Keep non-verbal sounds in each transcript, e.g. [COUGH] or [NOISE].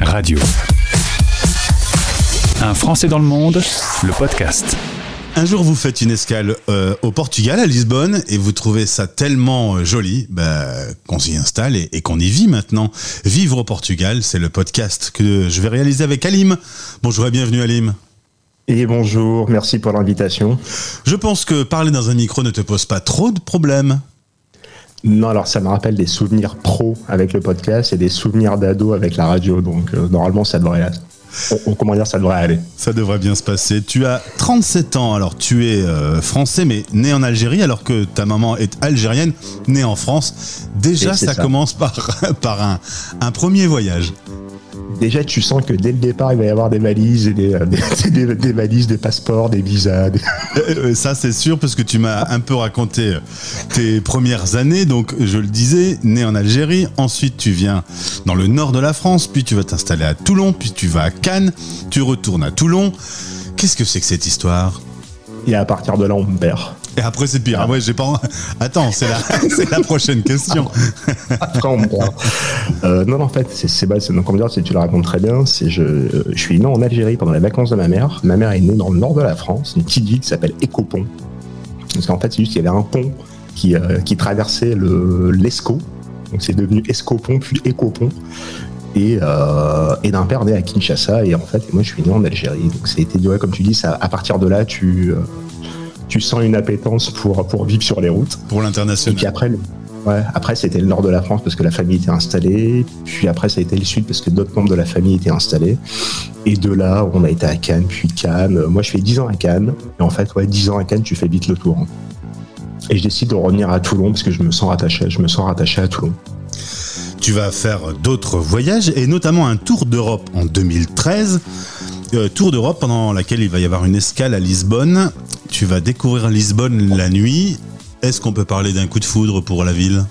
Radio. Un Français dans le monde, le podcast. Un jour, vous faites une escale euh, au Portugal, à Lisbonne, et vous trouvez ça tellement euh, joli bah, qu'on s'y installe et, et qu'on y vit maintenant. Vivre au Portugal, c'est le podcast que je vais réaliser avec Alim. Bonjour et bienvenue Alim. Et bonjour, merci pour l'invitation. Je pense que parler dans un micro ne te pose pas trop de problèmes. Non, alors ça me rappelle des souvenirs pro avec le podcast et des souvenirs d'ado avec la radio, donc euh, normalement ça devrait, on- on- comment dire, ça devrait aller. Ça devrait bien se passer. Tu as 37 ans, alors tu es euh, français mais né en Algérie alors que ta maman est algérienne, née en France. Déjà, ça, ça. commence par, [LAUGHS] par un, un premier voyage. Déjà, tu sens que dès le départ, il va y avoir des valises, et des, euh, des, [LAUGHS] des- des valises, des passeports, des visas. [LAUGHS] Euh, Ça, c'est sûr, parce que tu m'as un peu raconté tes premières années. Donc, je le disais, né en Algérie. Ensuite, tu viens dans le nord de la France. Puis, tu vas t'installer à Toulon. Puis, tu vas à Cannes. Tu retournes à Toulon. Qu'est-ce que c'est que cette histoire? Et à partir de là, on me perd. Et après, c'est pire. Ah ouais, j'ai pas. Attends, c'est la, [LAUGHS] c'est la prochaine question. Après, on me perd. Euh, non, non, en fait, c'est c'est- donc, comment dire, c'est- tu le racontes très bien. C'est je, euh, je suis né en Algérie pendant les vacances de ma mère. Ma mère est née dans le nord de la France, une petite ville qui s'appelle Écopont. Parce qu'en fait, c'est juste qu'il y avait un pont qui, euh, qui traversait le l'Escaut. Donc c'est devenu Escopont puis Écopont. Et, euh, et d'un père né à Kinshasa. Et en fait, moi, je suis né en Algérie. Donc ça a été, ouais, comme tu dis, ça, à partir de là, tu, euh, tu sens une appétence pour, pour vivre sur les routes. Pour Et puis l'international. après, le- ouais, après c'était le nord de la France parce que la famille était installée. Puis après, ça a été le sud parce que d'autres membres de la famille étaient installés. Et de là, on a été à Cannes, puis Cannes. Moi, je fais 10 ans à Cannes. Et en fait, ouais, 10 ans à Cannes, tu fais vite le tour. hein. Et je décide de revenir à Toulon parce que je me sens rattaché, je me sens rattaché à Toulon. Tu vas faire d'autres voyages et notamment un tour d'Europe en 2013. Euh, tour d'Europe pendant laquelle il va y avoir une escale à Lisbonne. Tu vas découvrir Lisbonne la nuit. Est-ce qu'on peut parler d'un coup de foudre pour la ville?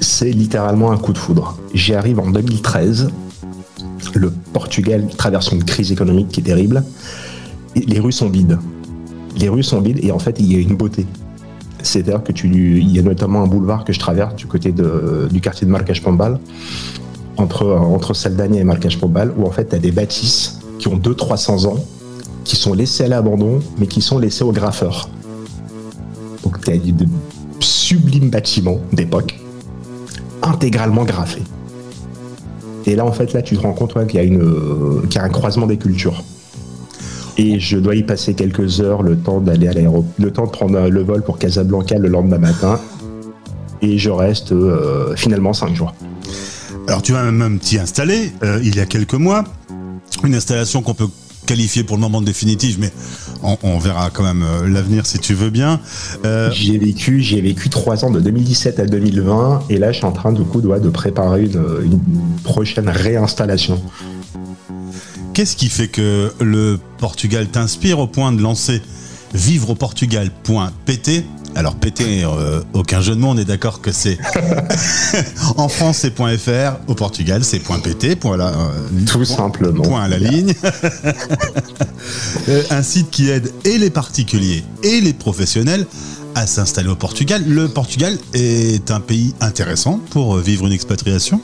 C'est littéralement un coup de foudre. J'y arrive en 2013. Le Portugal traverse une crise économique qui est terrible. Les rues sont vides. Les rues sont vides et en fait, il y a une beauté. C'est-à-dire que tu, il y a notamment un boulevard que je traverse du côté de, du quartier de Marrakech Pombal, entre, entre Saldania et Marrakech Pombal, où en fait, tu as des bâtisses qui ont 200-300 ans, qui sont laissées à l'abandon, mais qui sont laissées aux graffeurs. Donc, tu as de sublimes bâtiments d'époque intégralement graffé. Et là, en fait, là, tu te rends compte qu'il y, euh, qu'il y a un croisement des cultures. Et je dois y passer quelques heures, le temps d'aller à l'aéroport, le temps de prendre euh, le vol pour Casablanca le lendemain matin. Et je reste euh, finalement cinq jours. Alors tu vas même t'y installer euh, il y a quelques mois. Une installation qu'on peut qualifier pour le moment de définitive, mais on, on verra quand même l'avenir si tu veux bien. Euh, J'y ai vécu, j'y ai vécu trois ans de 2017 à 2020, et là, je suis en train du coup de, préparer une, une prochaine réinstallation. Qu'est-ce qui fait que le Portugal t'inspire au point de lancer vivre au Portugal.pt alors PT, euh, aucun jeu de mots, on est d'accord que c'est [LAUGHS] en France c'est .fr, au Portugal c'est .pt, point, là, euh, Tout point- simplement. point à la ligne. [LAUGHS] Euh, un site qui aide et les particuliers et les professionnels à s'installer au Portugal. Le Portugal est un pays intéressant pour vivre une expatriation.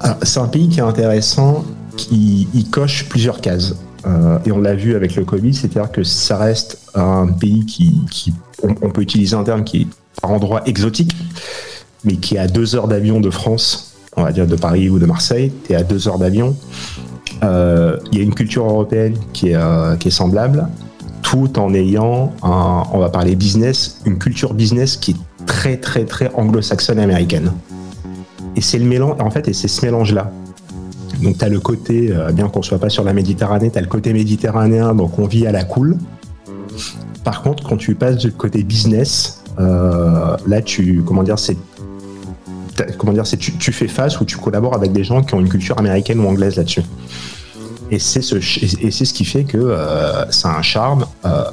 Alors, C'est un pays qui est intéressant, qui il coche plusieurs cases. Euh, et on l'a vu avec le Covid, c'est-à-dire que ça reste un pays qui, on, peut utiliser un terme qui est par endroit exotique, mais qui est à deux heures d'avion de France, on va dire de Paris ou de Marseille, tu es à deux heures d'avion. Euh, Il y a une culture européenne qui est, euh, qui est semblable, tout en ayant, on va parler business, une culture business qui est très très très anglo-saxonne américaine. Et c'est le mélange, en fait, et c'est ce mélange-là. Donc, tu as le côté, euh, bien qu'on soit pas sur la Méditerranée, tu as le côté méditerranéen, donc on vit à la cool. Par contre, quand tu passes du côté business, euh, là, tu, comment dire, c'est, comment dire, c'est, tu, tu fais face ou tu collabores avec des gens qui ont une culture américaine ou anglaise là-dessus. Et c'est ce, et c'est ce qui fait que euh, ça a un charme. Euh,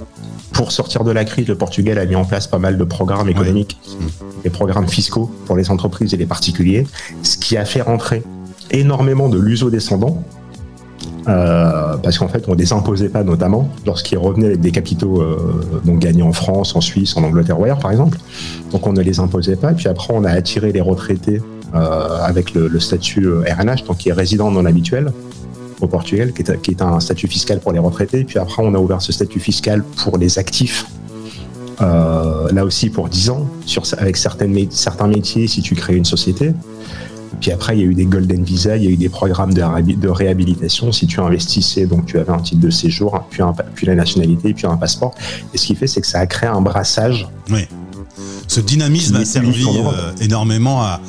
pour sortir de la crise, le Portugal a mis en place pas mal de programmes économiques, des programmes fiscaux pour les entreprises et les particuliers, ce qui a fait rentrer énormément de luso-descendants. euh, parce qu'en fait, on ne les imposait pas, notamment lorsqu'ils revenaient avec des capitaux euh, gagnés en France, en Suisse, en Angleterre ou ailleurs, par exemple. Donc, on ne les imposait pas. Puis après, on a attiré les retraités avec le, statut RNH, donc qui est résident non habituel au Portugal, qui est, un statut fiscal pour les retraités. Puis après, on a ouvert ce statut fiscal pour les actifs euh, là aussi pour 10 ans, avec certains métiers si tu crées une société. Puis après, il y a eu des golden visa, il y a eu des programmes de, de réhabilitation. Si tu investissais, donc tu avais un titre de séjour, puis, puis la nationalité, puis un passeport. Et ce qui fait, c'est que ça a créé un brassage. Oui. Ce dynamisme a servi euh, énormément à,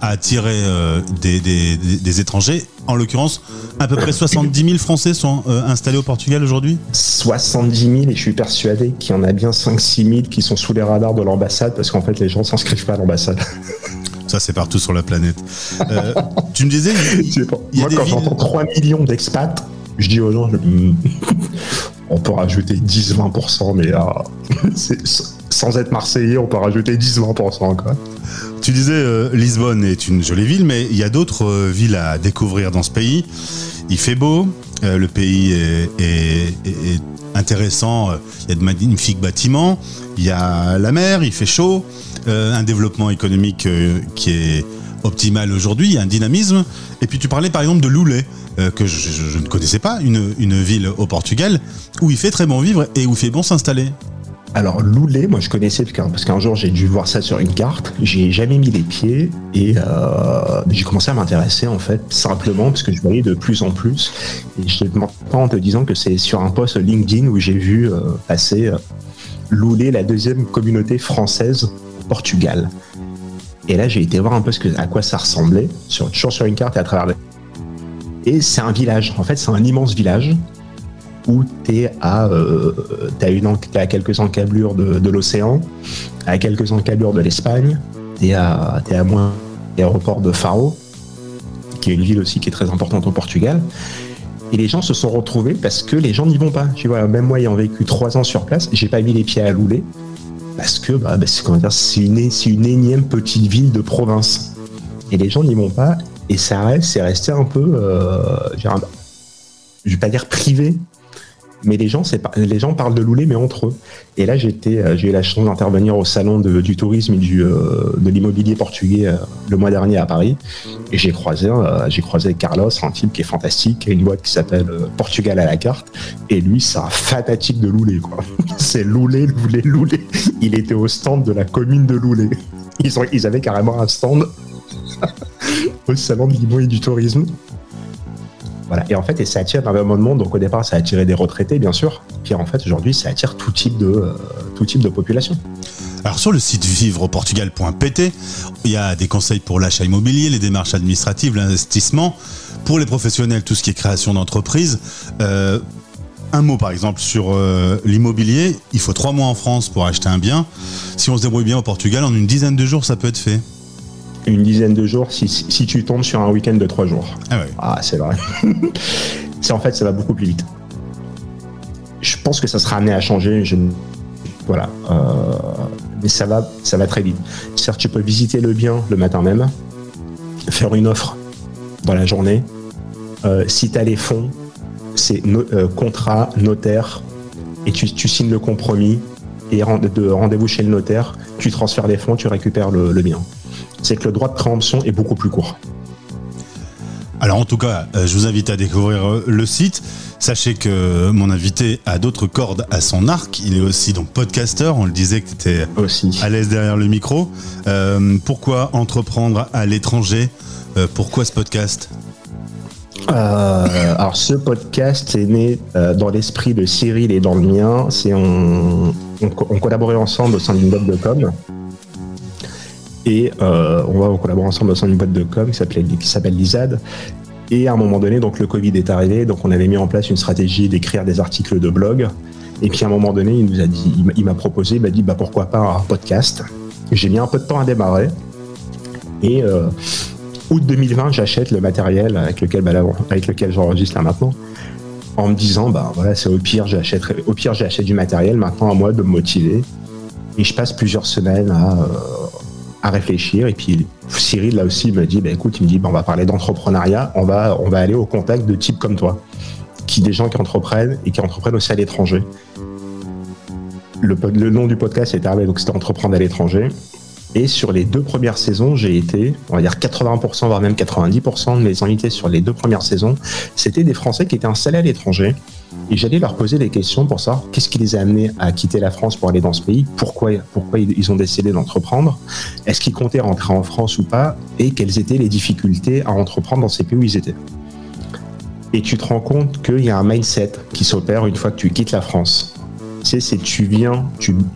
attirer euh, des, étrangers. En l'occurrence, à peu près 70 000 Français sont euh, installés au Portugal aujourd'hui 70 000 et je suis persuadé qu'il y en a bien 5-6 000 qui sont sous les radars de l'ambassade parce qu'en fait les gens s'inscrivent pas à l'ambassade. [LAUGHS] Ça, c'est partout sur la planète. tu me disais. [LAUGHS] Moi, quand j'entends 3 millions d'expats, je dis aux gens, hmm, [LAUGHS] on peut rajouter 10-20%, mais [LAUGHS] là, sans être marseillais, on peut rajouter 10-20%. Quoi. Tu disais, euh, Lisbonne est une jolie ville, mais il y a d'autres euh, villes à découvrir dans ce pays. Il fait beau, euh, le pays est, intéressant, il y a de magnifiques bâtiments, il y a la mer, il fait chaud, un développement économique qui est optimal aujourd'hui, il y a un dynamisme. Et puis tu parlais par exemple de Loulé, que je, ne connaissais pas, une ville au Portugal, où il fait très bon vivre et où il fait bon s'installer. Alors Loulé, moi je connaissais parce qu'un jour j'ai dû voir ça sur une carte, j'ai jamais mis les pieds et euh, j'ai commencé à m'intéresser en fait simplement parce que je voyais de plus en plus et je pas en te disant que c'est sur un post LinkedIn où j'ai vu euh, passer euh, Loulé, la deuxième communauté française au Portugal. Et là j'ai été voir un peu à quoi ça ressemblait, sur, toujours sur une carte et à travers. Et c'est un village, en fait c'est un immense village où tu es à, euh, à quelques encablures de, l'océan, à quelques encablures de l'Espagne, tu es à, à moins l'aéroport de Faro, qui est une ville aussi qui est très importante au Portugal. Et les gens se sont retrouvés parce que les gens n'y vont pas. Tu vois, même moi ayant vécu trois ans sur place, j'ai pas mis les pieds à Loulé parce que bah, bah c'est une, une énième petite ville de province. Et les gens n'y vont pas et ça reste, c'est resté un peu, euh, je vais pas dire privé, mais les gens, les gens parlent de Loulé, mais entre eux. Et là, euh, j'ai eu la chance d'intervenir au salon du tourisme et du, euh, de l'immobilier portugais euh, le mois dernier à Paris. Et j'ai croisé, j'ai croisé Carlos, un type qui est fantastique, qui a une boîte qui s'appelle Portugal à la carte. Et lui, c'est un fanatique de Loulé, quoi. [LAUGHS] c'est Loulé, Loulé, Loulé. Il était au stand de la commune de Loulé. Ils, avaient carrément un stand [LAUGHS] au salon de l'immobilier du tourisme. Voilà. Et en fait, et ça attire énormément de monde. Donc au départ, ça a attiré des retraités, bien sûr. Puis en fait, aujourd'hui, ça attire tout type de, euh, tout type de population. Alors sur le site vivreportugal.pt, il y a des conseils pour l'achat immobilier, les démarches administratives, l'investissement. Pour les professionnels, tout ce qui est création d'entreprise. Euh, un mot par exemple sur euh, l'immobilier, il faut trois mois en France pour acheter un bien. Si on se débrouille bien au Portugal, en une dizaine de jours, ça peut être fait une dizaine de jours si, si tu tombes sur un week-end de trois jours. Ah, ouais. ah c'est vrai. [LAUGHS] c'est en fait, ça va beaucoup plus vite. Je pense que ça sera amené à changer. Je... Voilà. Euh, mais ça va, ça va très vite. Certes, tu peux visiter le bien le matin même, faire une offre dans la journée. Euh, si tu as les fonds, c'est euh, contrat, notaire, et tu, tu, signes le compromis, et de rendez-vous chez le notaire, tu transfères les fonds, tu récupères le, le bien c'est que le droit de préemption est beaucoup plus court. Alors en tout cas, euh, je vous invite à découvrir euh, le site. Sachez que mon invité a d'autres cordes à son arc. Il est aussi donc podcaster. On le disait que tu étais aussi. à l'aise derrière le micro. Euh, pourquoi entreprendre à l'étranger? Pourquoi ce podcast? Alors ce podcast est né dans l'esprit de Cyril et dans le mien. C'est on, on, collaborait ensemble au sein d'une boîte de com. Et euh, on va collaborer ensemble au sein boîte de com qui s'appelle l'ISAD. Et à un moment donné, donc le Covid est arrivé, donc on avait mis en place une stratégie d'écrire des articles de blog. Et puis à un moment donné, il nous a dit, il m'a proposé, il m'a dit bah pourquoi pas un podcast. J'ai mis un peu de temps à démarrer. Et euh, août 2020, j'achète le matériel avec lequel, bah, avec lequel j'enregistre là maintenant, en me disant bah voilà, c'est au pire j'achète, au pire j'achète du matériel. Maintenant à moi de me motiver. Et je passe plusieurs semaines à euh, à réfléchir. Et puis Cyril, là aussi, me dit, bah, écoute, il me dit, bah, on va parler d'entrepreneuriat, on va, on va aller au contact de types comme toi, qui des gens qui entreprennent et qui entreprennent aussi à l'étranger. Le, le, nom du podcast arrivé, donc c'était entreprendre à l'étranger. Et sur les deux premières saisons, j'ai été, on va dire 80%, voire même 90% de mes invités sur les deux premières saisons, c'était des Français qui étaient installés à l'étranger. Et j'allais leur poser des questions pour savoir qu'est-ce qui les a amenés à quitter la France pour aller dans ce pays, pourquoi, pourquoi ils ont décidé d'entreprendre, est-ce qu'ils comptaient rentrer en France ou pas, et quelles étaient les difficultés à entreprendre dans ces pays où ils étaient. Et tu te rends compte qu'il y a un mindset qui s'opère une fois que tu quittes la France. Sais, c'est tu viens,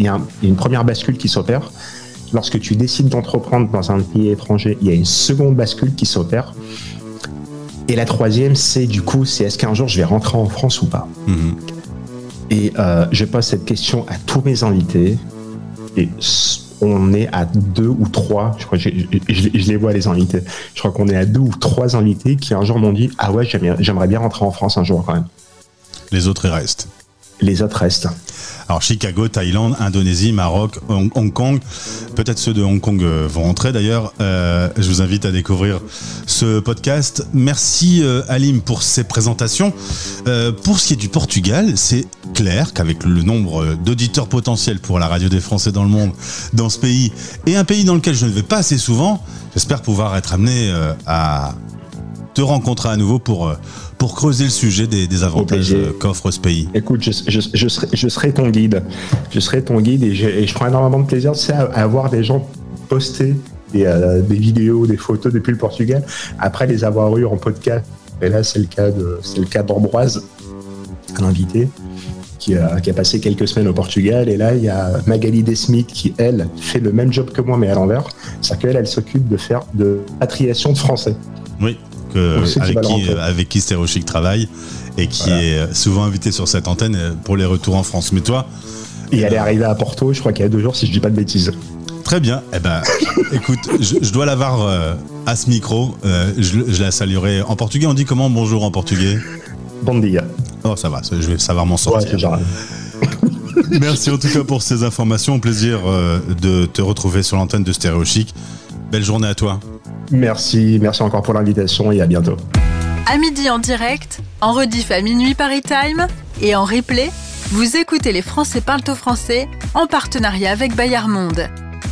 il y a une première bascule qui s'opère lorsque tu décides d'entreprendre dans un pays étranger, il y a une seconde bascule qui s'opère. Et la troisième, c'est du coup, c'est est-ce qu'un jour je vais rentrer en France ou pas Mhm. Et euh, je pose cette question à tous mes invités. Et on est à deux ou trois, je crois je, je- je les vois les invités. Je crois qu'on est à deux ou trois invités qui un jour m'ont dit Ah ouais, j'aimerais j'aimerais bien rentrer en France un jour quand même. Les autres, ils restent. Les autres restent. Alors Chicago, Thaïlande, Indonésie, Maroc, Hong, Kong. Peut-être ceux de Hong Kong euh, vont rentrer d'ailleurs. Euh, je vous invite à découvrir ce podcast. Merci euh, Alim pour ces présentations. Pour ce qui est du Portugal, c'est clair qu'avec le nombre d'auditeurs potentiels pour la radio des Français dans le monde, dans ce pays, et un pays dans lequel je ne vais pas assez souvent, j'espère pouvoir être amené à te rencontrer à nouveau pour, pour creuser le sujet des, des avantages euh, qu'offre ce pays. Écoute, je, je, je serai, je serai ton guide. Je serai ton guide et je, et je prends énormément de plaisir tu sais, à, à voir des gens poster des, euh, des vidéos, des photos depuis le Portugal, après les avoir eues en podcast. Et là, c'est le cas de, c'est le cas d'Ambroise, un invité qui a, qui a passé quelques semaines au Portugal. Et là, il y a Magali Desmith qui, elle, fait le même job que moi, mais à l'envers. C'est-à-dire qu'elle, elle s'occupe de faire de patriation de français. Oui, que- avec, qui, euh, avec qui Stéréo Chic travaille et qui Voilà. est euh, souvent invité sur cette antenne euh, pour les retours en France. Mais toi, Et elle est arrivée à Porto, je crois qu'il y a deux jours, si je dis pas de bêtises. très bien. Eh ben, [LAUGHS] écoute, je, je dois l'avoir euh, à ce micro. Euh, je, je la saluerai en portugais. On dit comment bonjour en portugais? Bon dia. Oh, ça va, je vais savoir m'en sortir. [LAUGHS] Merci en tout cas pour ces informations. Plaisir de te retrouver sur l'antenne de Stéréo Chic. Belle journée à toi. Merci, merci encore pour l'invitation et à bientôt. À midi en direct, en rediff à minuit Paris Time et en replay, vous écoutez Les Français parlent au français en partenariat avec Bayard Monde.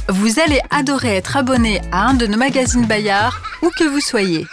Vous allez adorer être abonné à un de nos magazines Bayard, où que vous soyez.